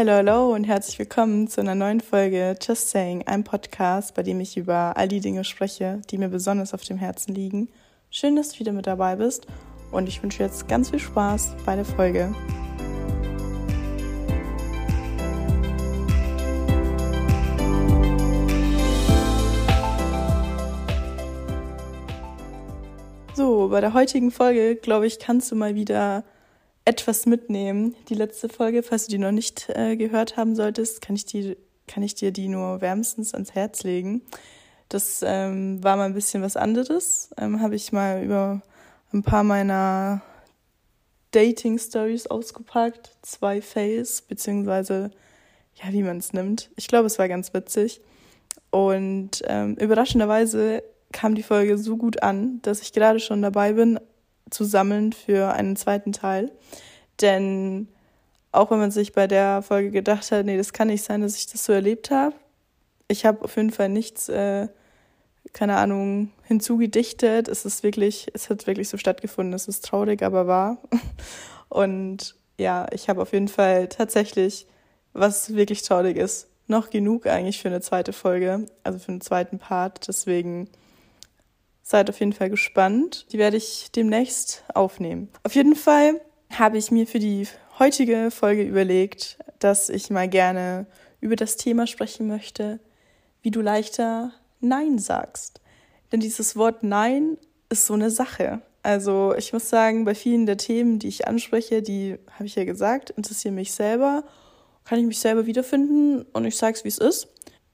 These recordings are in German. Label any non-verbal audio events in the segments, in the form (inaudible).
Hello, hello und herzlich willkommen zu einer neuen Folge Just Saying, einem Podcast, bei dem ich über all die Dinge spreche, die mir besonders auf dem Herzen liegen. Schön, dass du wieder mit dabei bist und ich wünsche jetzt ganz viel Spaß bei der Folge. So, bei der heutigen Folge, glaube ich, kannst du mal wieder etwas mitnehmen. Die letzte Folge, falls du die noch nicht äh, gehört haben solltest, kann ich, die, kann ich dir die nur wärmstens ans Herz legen. Das ähm, war mal ein bisschen was anderes. Ähm, Habe ich mal über ein paar meiner Dating-Stories ausgepackt. Zwei Fails, beziehungsweise, ja, wie man es nimmt. Ich glaube, es war ganz witzig. Und ähm, überraschenderweise kam die Folge so gut an, dass ich gerade schon dabei bin, zu sammeln für einen zweiten Teil. Denn auch wenn man sich bei der Folge gedacht hat, nee, das kann nicht sein, dass ich das so erlebt habe, ich habe auf jeden Fall nichts, äh, keine Ahnung, hinzugedichtet. Es ist wirklich, es hat wirklich so stattgefunden. Es ist traurig, aber wahr. (laughs) Und ja, ich habe auf jeden Fall tatsächlich, was wirklich traurig ist, noch genug eigentlich für eine zweite Folge, also für einen zweiten Part. Deswegen Seid auf jeden Fall gespannt. Die werde ich demnächst aufnehmen. Auf jeden Fall habe ich mir für die heutige Folge überlegt, dass ich mal gerne über das Thema sprechen möchte, wie du leichter Nein sagst. Denn dieses Wort Nein ist so eine Sache. Also ich muss sagen, bei vielen der Themen, die ich anspreche, die habe ich ja gesagt, interessieren mich selber, kann ich mich selber wiederfinden und ich sage es, wie es ist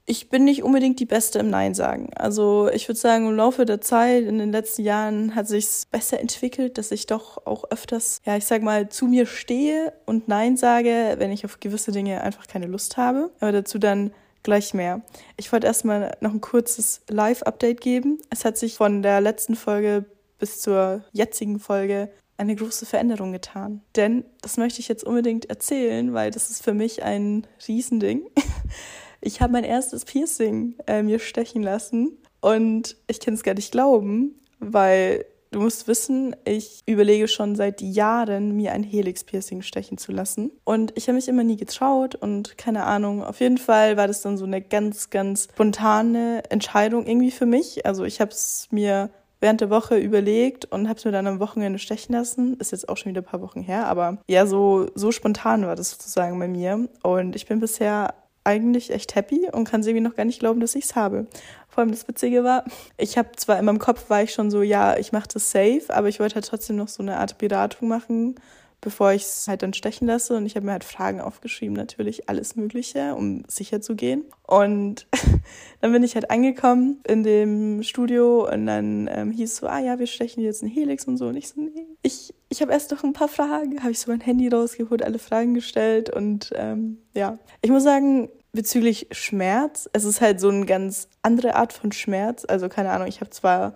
ich bin nicht unbedingt die Beste im Nein sagen. Also ich würde sagen, im Laufe der Zeit, in den letzten Jahren, hat sich's besser entwickelt, dass ich doch auch öfters, ja, ich sag mal, zu mir stehe und Nein sage, wenn ich auf gewisse Dinge einfach keine Lust habe. Aber dazu dann gleich mehr. Ich wollte erstmal noch ein kurzes Live-Update geben. Es hat sich von der letzten Folge bis zur jetzigen Folge eine große Veränderung getan. Denn das möchte ich jetzt unbedingt erzählen, weil das ist für mich ein Riesending. (laughs) Ich habe mein erstes Piercing äh, mir stechen lassen und ich kann es gar nicht glauben, weil du musst wissen, ich überlege schon seit Jahren, mir ein Helix-Piercing stechen zu lassen. Und ich habe mich immer nie getraut und keine Ahnung. Auf jeden Fall war das dann so eine ganz, ganz spontane Entscheidung irgendwie für mich. Also ich habe es mir während der Woche überlegt und habe es mir dann am Wochenende stechen lassen. Ist jetzt auch schon wieder ein paar Wochen her, aber ja, so, so spontan war das sozusagen bei mir. Und ich bin bisher eigentlich echt happy und kann irgendwie noch gar nicht glauben, dass ich es habe. Vor allem das Witzige war, ich habe zwar in meinem Kopf war ich schon so, ja, ich mache das safe, aber ich wollte halt trotzdem noch so eine Art Beratung machen, bevor ich es halt dann stechen lasse. Und ich habe mir halt Fragen aufgeschrieben, natürlich alles Mögliche, um sicher zu gehen. Und (laughs) dann bin ich halt angekommen in dem Studio und dann ähm, hieß so, ah ja, wir stechen jetzt einen Helix und so. Und ich so, nee, ich, ich habe erst noch ein paar Fragen, habe ich so mein Handy rausgeholt, alle Fragen gestellt und ähm, ja. Ich muss sagen, bezüglich Schmerz, es ist halt so eine ganz andere Art von Schmerz. Also keine Ahnung, ich habe zwar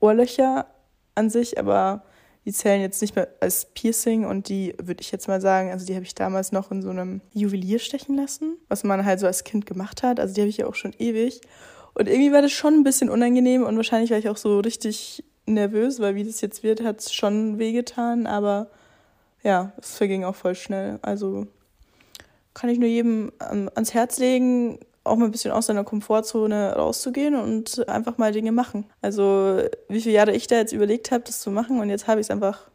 Ohrlöcher an sich, aber die zählen jetzt nicht mehr als Piercing und die würde ich jetzt mal sagen, also die habe ich damals noch in so einem Juwelier stechen lassen, was man halt so als Kind gemacht hat. Also die habe ich ja auch schon ewig. Und irgendwie war das schon ein bisschen unangenehm und wahrscheinlich war ich auch so richtig nervös, weil wie das jetzt wird, hat es schon wehgetan, aber ja, es verging auch voll schnell. Also kann ich nur jedem ans Herz legen, auch mal ein bisschen aus seiner Komfortzone rauszugehen und einfach mal Dinge machen. Also wie viele Jahre ich da jetzt überlegt habe, das zu machen und jetzt habe ich es einfach,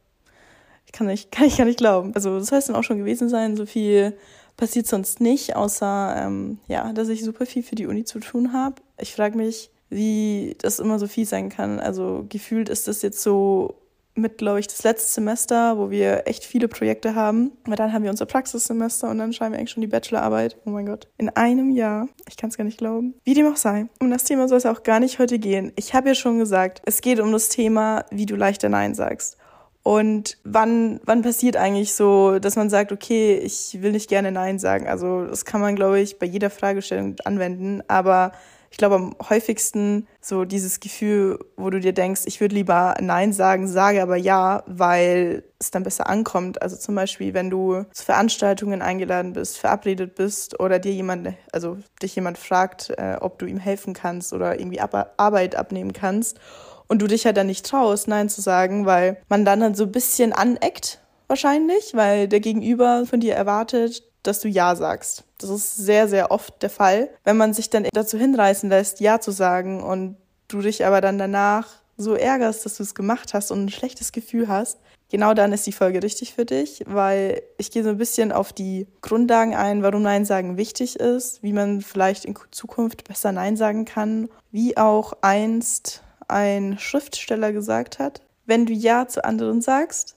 ich kann nicht, (laughs) kann ich gar nicht glauben. Also das heißt dann auch schon gewesen sein, so viel passiert sonst nicht, außer ähm, ja, dass ich super viel für die Uni zu tun habe. Ich frage mich, wie das immer so viel sein kann. Also gefühlt ist das jetzt so mit, glaube ich, das letzte Semester, wo wir echt viele Projekte haben. Aber dann haben wir unser Praxissemester und dann schreiben wir eigentlich schon die Bachelorarbeit. Oh mein Gott. In einem Jahr. Ich kann es gar nicht glauben. Wie dem auch sei. Um das Thema soll es auch gar nicht heute gehen. Ich habe ja schon gesagt, es geht um das Thema, wie du leichter Nein sagst. Und wann, wann passiert eigentlich so, dass man sagt, okay, ich will nicht gerne Nein sagen? Also das kann man, glaube ich, bei jeder Fragestellung anwenden. Aber ich glaube, am häufigsten so dieses Gefühl, wo du dir denkst, ich würde lieber Nein sagen, sage aber Ja, weil es dann besser ankommt. Also zum Beispiel, wenn du zu Veranstaltungen eingeladen bist, verabredet bist oder dir jemand, also dich jemand fragt, äh, ob du ihm helfen kannst oder irgendwie Ab Arbeit abnehmen kannst und du dich halt dann nicht traust, Nein zu sagen, weil man dann, dann so ein bisschen aneckt wahrscheinlich, weil der Gegenüber von dir erwartet, dass du Ja sagst. Das ist sehr, sehr oft der Fall. Wenn man sich dann dazu hinreißen lässt, Ja zu sagen und du dich aber dann danach so ärgerst, dass du es gemacht hast und ein schlechtes Gefühl hast, genau dann ist die Folge richtig für dich, weil ich gehe so ein bisschen auf die Grundlagen ein, warum Nein sagen wichtig ist, wie man vielleicht in Zukunft besser Nein sagen kann, wie auch einst ein Schriftsteller gesagt hat, wenn du Ja zu anderen sagst,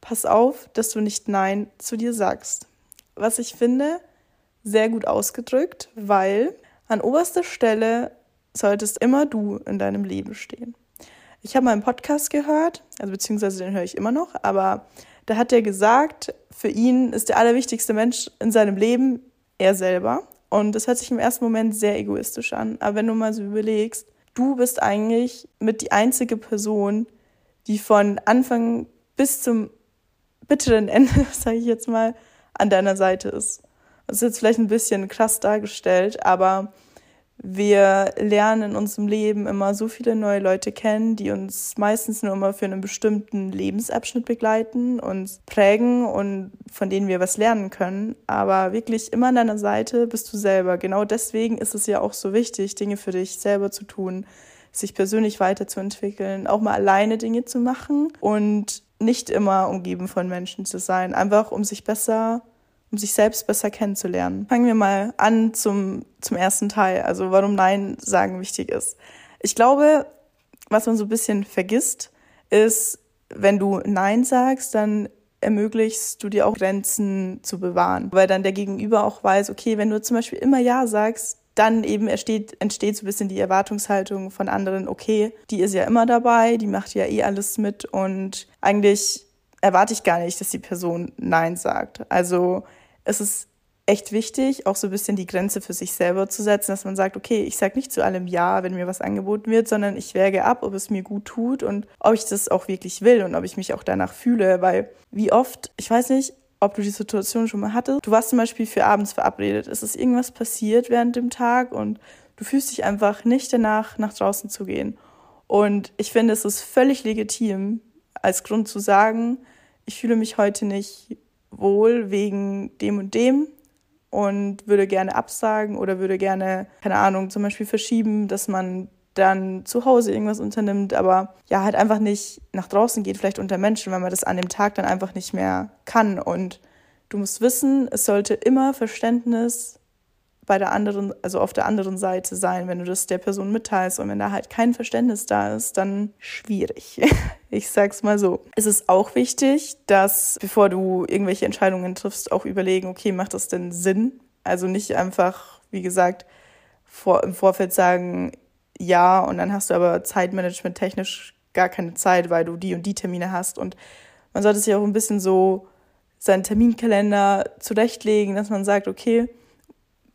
pass auf, dass du nicht Nein zu dir sagst. Was ich finde, sehr gut ausgedrückt, weil an oberster Stelle solltest immer du in deinem Leben stehen. Ich habe mal einen Podcast gehört, also beziehungsweise den höre ich immer noch, aber da hat er gesagt, für ihn ist der allerwichtigste Mensch in seinem Leben er selber. Und das hört sich im ersten Moment sehr egoistisch an. Aber wenn du mal so überlegst, du bist eigentlich mit die einzige Person, die von Anfang bis zum bitteren Ende, (laughs) sage ich jetzt mal, an deiner Seite ist. Das ist jetzt vielleicht ein bisschen krass dargestellt, aber wir lernen in unserem Leben immer so viele neue Leute kennen, die uns meistens nur immer für einen bestimmten Lebensabschnitt begleiten, uns prägen und von denen wir was lernen können. Aber wirklich immer an deiner Seite bist du selber. Genau deswegen ist es ja auch so wichtig, Dinge für dich selber zu tun, sich persönlich weiterzuentwickeln, auch mal alleine Dinge zu machen und nicht immer umgeben von Menschen zu sein, einfach um sich besser um sich selbst besser kennenzulernen. Fangen wir mal an zum, zum ersten Teil, also warum Nein sagen wichtig ist. Ich glaube, was man so ein bisschen vergisst, ist, wenn du Nein sagst, dann ermöglichst du dir auch Grenzen zu bewahren, weil dann der Gegenüber auch weiß, okay, wenn du zum Beispiel immer Ja sagst, dann eben entsteht, entsteht so ein bisschen die Erwartungshaltung von anderen, okay, die ist ja immer dabei, die macht ja eh alles mit und eigentlich erwarte ich gar nicht, dass die Person Nein sagt. Also es ist echt wichtig, auch so ein bisschen die Grenze für sich selber zu setzen, dass man sagt, okay, ich sage nicht zu allem Ja, wenn mir was angeboten wird, sondern ich wäge ab, ob es mir gut tut und ob ich das auch wirklich will und ob ich mich auch danach fühle, weil wie oft, ich weiß nicht, ob du die Situation schon mal hattest, du warst zum Beispiel für abends verabredet, es ist irgendwas passiert während dem Tag und du fühlst dich einfach nicht danach, nach draußen zu gehen. Und ich finde, es ist völlig legitim, als Grund zu sagen, ich fühle mich heute nicht wohl wegen dem und dem und würde gerne absagen oder würde gerne, keine Ahnung, zum Beispiel verschieben, dass man dann zu Hause irgendwas unternimmt, aber ja, halt einfach nicht nach draußen geht, vielleicht unter Menschen, weil man das an dem Tag dann einfach nicht mehr kann. Und du musst wissen, es sollte immer Verständnis bei der anderen, also auf der anderen Seite sein, wenn du das der Person mitteilst. Und wenn da halt kein Verständnis da ist, dann schwierig. (laughs) Ich sag's mal so. Es ist auch wichtig, dass bevor du irgendwelche Entscheidungen triffst, auch überlegen, okay, macht das denn Sinn? Also nicht einfach, wie gesagt, vor, im Vorfeld sagen, ja, und dann hast du aber Zeitmanagement technisch gar keine Zeit, weil du die und die Termine hast. Und man sollte sich auch ein bisschen so seinen Terminkalender zurechtlegen, dass man sagt, okay,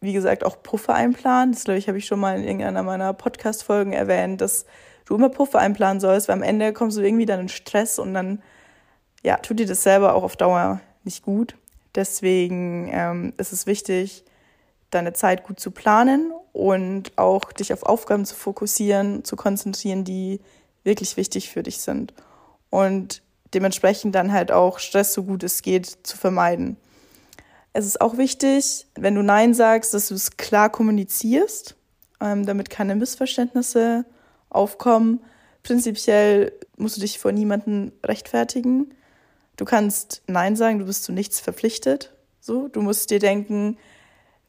wie gesagt, auch Puffer einplanen. Das, glaube ich, habe ich schon mal in irgendeiner meiner Podcast-Folgen erwähnt, dass du immer Puffer einplanen sollst, weil am Ende kommst du irgendwie dann in Stress und dann, ja, tut dir das selber auch auf Dauer nicht gut. Deswegen ähm, ist es wichtig, deine Zeit gut zu planen und auch dich auf Aufgaben zu fokussieren, zu konzentrieren, die wirklich wichtig für dich sind. Und dementsprechend dann halt auch Stress so gut es geht zu vermeiden. Es ist auch wichtig, wenn du Nein sagst, dass du es klar kommunizierst, ähm, damit keine Missverständnisse aufkommen. Prinzipiell musst du dich vor niemandem rechtfertigen. Du kannst Nein sagen, du bist zu nichts verpflichtet. So, du musst dir denken,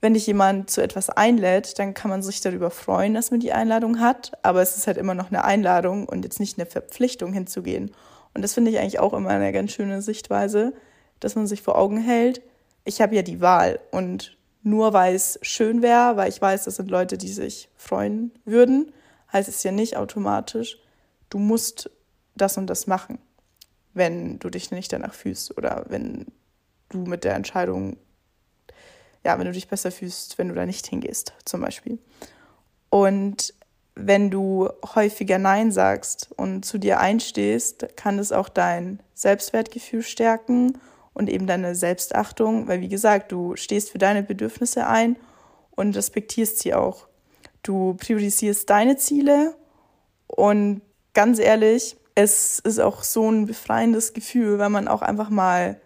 wenn dich jemand zu etwas einlädt, dann kann man sich darüber freuen, dass man die Einladung hat, aber es ist halt immer noch eine Einladung und jetzt nicht eine Verpflichtung hinzugehen. Und das finde ich eigentlich auch immer eine ganz schöne Sichtweise, dass man sich vor Augen hält, ich habe ja die Wahl und nur weil es schön wäre, weil ich weiß, das sind Leute, die sich freuen würden, heißt es ja nicht automatisch, du musst das und das machen, wenn du dich nicht danach fühlst oder wenn du mit der Entscheidung, ja, wenn du dich besser fühlst, wenn du da nicht hingehst, zum Beispiel. Und wenn du häufiger Nein sagst und zu dir einstehst, kann es auch dein Selbstwertgefühl stärken und eben deine Selbstachtung, weil wie gesagt, du stehst für deine Bedürfnisse ein und respektierst sie auch. Du priorisierst deine Ziele und ganz ehrlich, es ist auch so ein befreiendes Gefühl, wenn man auch einfach mal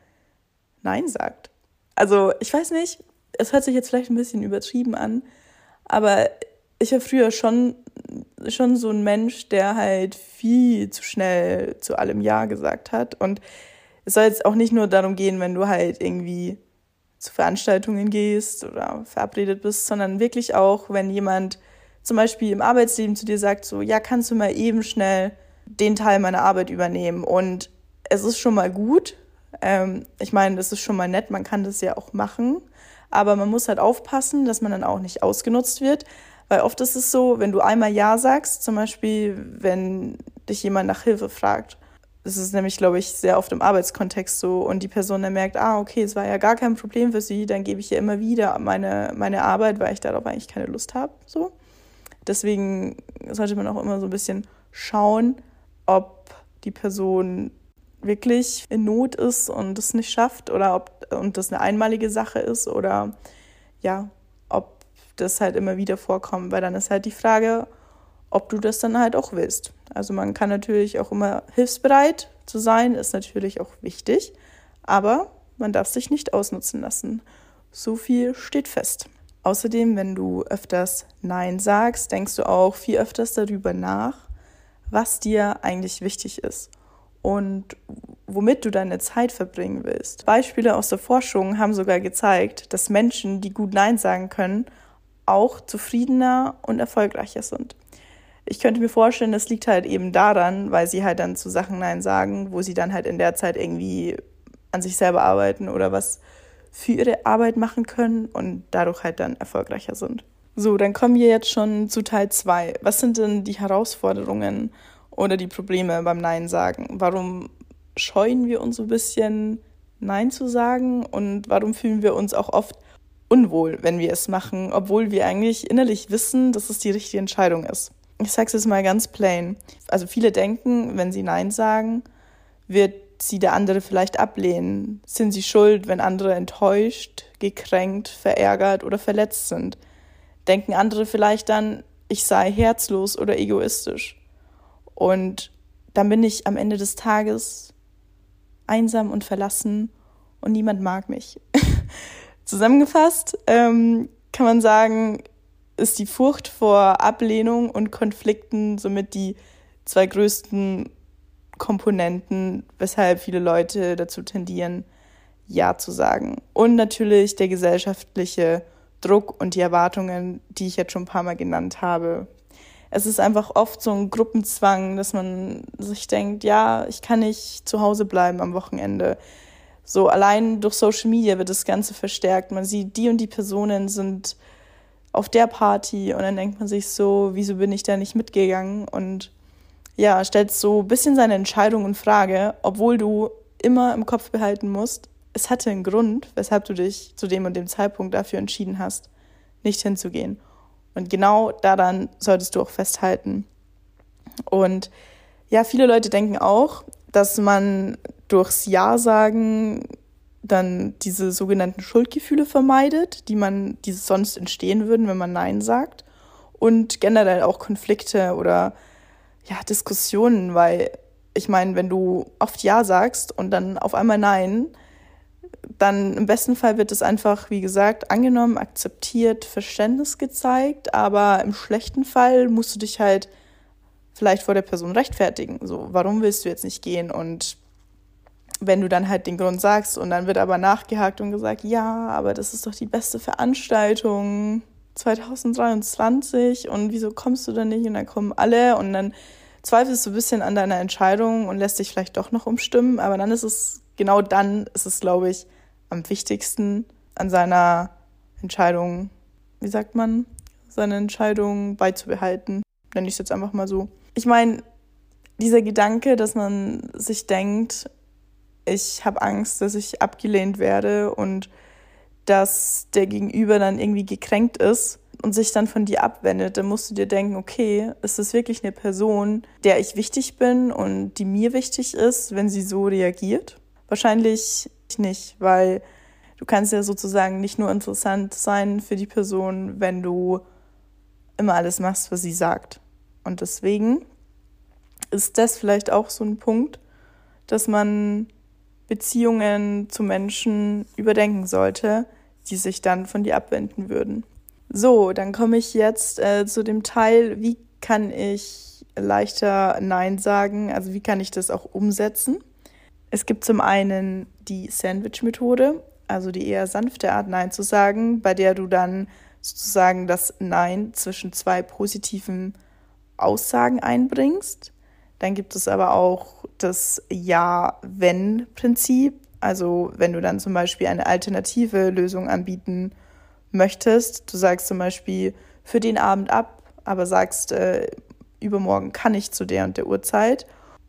Nein sagt. Also ich weiß nicht, es hört sich jetzt vielleicht ein bisschen übertrieben an, aber ich war früher schon, schon so ein Mensch, der halt viel zu schnell zu allem Ja gesagt hat. Und es soll jetzt auch nicht nur darum gehen, wenn du halt irgendwie zu Veranstaltungen gehst oder verabredet bist, sondern wirklich auch, wenn jemand zum Beispiel im Arbeitsleben zu dir sagt, so, ja, kannst du mal eben schnell den Teil meiner Arbeit übernehmen. Und es ist schon mal gut. Ähm, ich meine, es ist schon mal nett, man kann das ja auch machen. Aber man muss halt aufpassen, dass man dann auch nicht ausgenutzt wird. Weil oft ist es so, wenn du einmal Ja sagst, zum Beispiel, wenn dich jemand nach Hilfe fragt. Das ist nämlich, glaube ich, sehr oft im Arbeitskontext so und die Person dann merkt, ah, okay, es war ja gar kein Problem für sie, dann gebe ich ihr immer wieder meine, meine Arbeit, weil ich darauf eigentlich keine Lust habe. So. Deswegen sollte man auch immer so ein bisschen schauen, ob die Person wirklich in Not ist und es nicht schafft oder ob und das eine einmalige Sache ist oder ja, ob das halt immer wieder vorkommt, weil dann ist halt die Frage, ob du das dann halt auch willst. Also man kann natürlich auch immer hilfsbereit zu sein, ist natürlich auch wichtig, aber man darf sich nicht ausnutzen lassen. So viel steht fest. Außerdem, wenn du öfters Nein sagst, denkst du auch viel öfters darüber nach, was dir eigentlich wichtig ist und womit du deine Zeit verbringen willst. Beispiele aus der Forschung haben sogar gezeigt, dass Menschen, die gut Nein sagen können, auch zufriedener und erfolgreicher sind. Ich könnte mir vorstellen, das liegt halt eben daran, weil sie halt dann zu Sachen Nein sagen, wo sie dann halt in der Zeit irgendwie an sich selber arbeiten oder was für ihre Arbeit machen können und dadurch halt dann erfolgreicher sind. So, dann kommen wir jetzt schon zu Teil 2. Was sind denn die Herausforderungen oder die Probleme beim Nein sagen? Warum scheuen wir uns so ein bisschen, Nein zu sagen und warum fühlen wir uns auch oft unwohl, wenn wir es machen, obwohl wir eigentlich innerlich wissen, dass es die richtige Entscheidung ist? Ich sage es jetzt mal ganz plain. Also viele denken, wenn sie Nein sagen, wird sie der andere vielleicht ablehnen. Sind sie schuld, wenn andere enttäuscht, gekränkt, verärgert oder verletzt sind? Denken andere vielleicht dann, ich sei herzlos oder egoistisch? Und dann bin ich am Ende des Tages einsam und verlassen und niemand mag mich. (laughs) Zusammengefasst ähm, kann man sagen, ist die Furcht vor Ablehnung und Konflikten somit die zwei größten Komponenten, weshalb viele Leute dazu tendieren, Ja zu sagen. Und natürlich der gesellschaftliche Druck und die Erwartungen, die ich jetzt schon ein paar Mal genannt habe. Es ist einfach oft so ein Gruppenzwang, dass man sich denkt, ja, ich kann nicht zu Hause bleiben am Wochenende. So allein durch Social Media wird das Ganze verstärkt. Man sieht, die und die Personen sind auf der Party und dann denkt man sich so, wieso bin ich da nicht mitgegangen? Und ja, stellt so ein bisschen seine Entscheidung in Frage, obwohl du immer im Kopf behalten musst, es hatte einen Grund, weshalb du dich zu dem und dem Zeitpunkt dafür entschieden hast, nicht hinzugehen. Und genau daran solltest du auch festhalten. Und ja, viele Leute denken auch, dass man durchs Ja sagen dann diese sogenannten Schuldgefühle vermeidet, die man, die sonst entstehen würden, wenn man Nein sagt. Und generell auch Konflikte oder ja, Diskussionen, weil ich meine, wenn du oft Ja sagst und dann auf einmal Nein, dann im besten Fall wird es einfach, wie gesagt, angenommen, akzeptiert, Verständnis gezeigt, aber im schlechten Fall musst du dich halt vielleicht vor der Person rechtfertigen. So, warum willst du jetzt nicht gehen? Und wenn du dann halt den Grund sagst und dann wird aber nachgehakt und gesagt, ja, aber das ist doch die beste Veranstaltung 2023 und wieso kommst du dann nicht? Und dann kommen alle und dann zweifelst du ein bisschen an deiner Entscheidung und lässt dich vielleicht doch noch umstimmen, aber dann ist es, genau dann ist es, glaube ich, am wichtigsten an seiner Entscheidung, wie sagt man, seine Entscheidung beizubehalten. Nenne ich es jetzt einfach mal so. Ich meine, dieser Gedanke, dass man sich denkt, ich habe Angst, dass ich abgelehnt werde und dass der Gegenüber dann irgendwie gekränkt ist und sich dann von dir abwendet, dann musst du dir denken, okay, ist das wirklich eine Person, der ich wichtig bin und die mir wichtig ist, wenn sie so reagiert? Wahrscheinlich nicht, weil du kannst ja sozusagen nicht nur interessant sein für die Person, wenn du immer alles machst, was sie sagt. Und deswegen ist das vielleicht auch so ein Punkt, dass man Beziehungen zu Menschen überdenken sollte, die sich dann von dir abwenden würden. So, dann komme ich jetzt äh, zu dem Teil, wie kann ich leichter Nein sagen, also wie kann ich das auch umsetzen. Es gibt zum einen die Sandwich-Methode, also die eher sanfte Art Nein zu sagen, bei der du dann sozusagen das Nein zwischen zwei positiven Aussagen einbringst. Dann gibt es aber auch das Ja-Wenn-Prinzip. Also wenn du dann zum Beispiel eine alternative Lösung anbieten möchtest, du sagst zum Beispiel für den Abend ab, aber sagst, äh, übermorgen kann ich zu der und der Uhrzeit.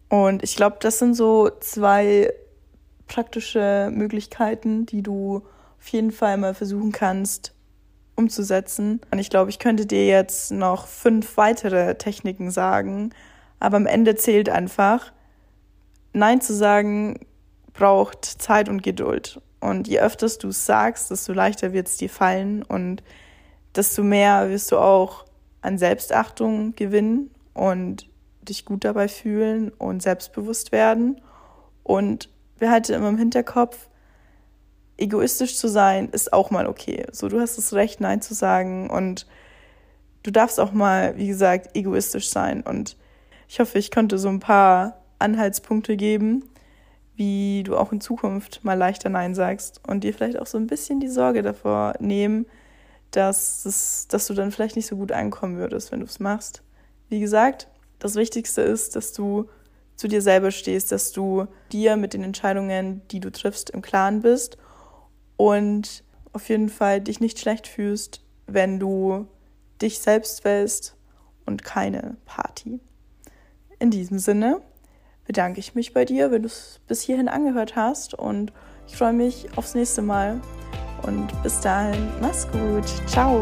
Und ich glaube, das sind so zwei praktische Möglichkeiten, die du auf jeden Fall mal versuchen kannst umzusetzen. Und ich glaube, ich könnte dir jetzt noch fünf weitere Techniken sagen, aber am Ende zählt einfach, Nein zu sagen braucht Zeit und Geduld. Und je öfter du es sagst, desto leichter wird es dir fallen und desto mehr wirst du auch an Selbstachtung gewinnen und dich gut dabei fühlen und selbstbewusst werden. Und behalte immer im Hinterkopf, egoistisch zu sein ist auch mal okay. So, du hast das Recht, Nein zu sagen und du darfst auch mal, wie gesagt, egoistisch sein. Und ich hoffe, ich konnte so ein paar Anhaltspunkte geben, wie du auch in Zukunft mal leichter Nein sagst und dir vielleicht auch so ein bisschen die Sorge davor nehmen, dass, es, dass du dann vielleicht nicht so gut ankommen würdest, wenn du es machst. Wie gesagt, das Wichtigste ist, dass du zu dir selber stehst, dass du dir mit den Entscheidungen, die du triffst, im Klaren bist und auf jeden Fall dich nicht schlecht fühlst, wenn du dich selbst wählst und keine Party. In diesem Sinne bedanke ich mich bei dir, wenn du es bis hierhin angehört hast und ich freue mich aufs nächste Mal. Und bis dahin, mach's gut. Ciao.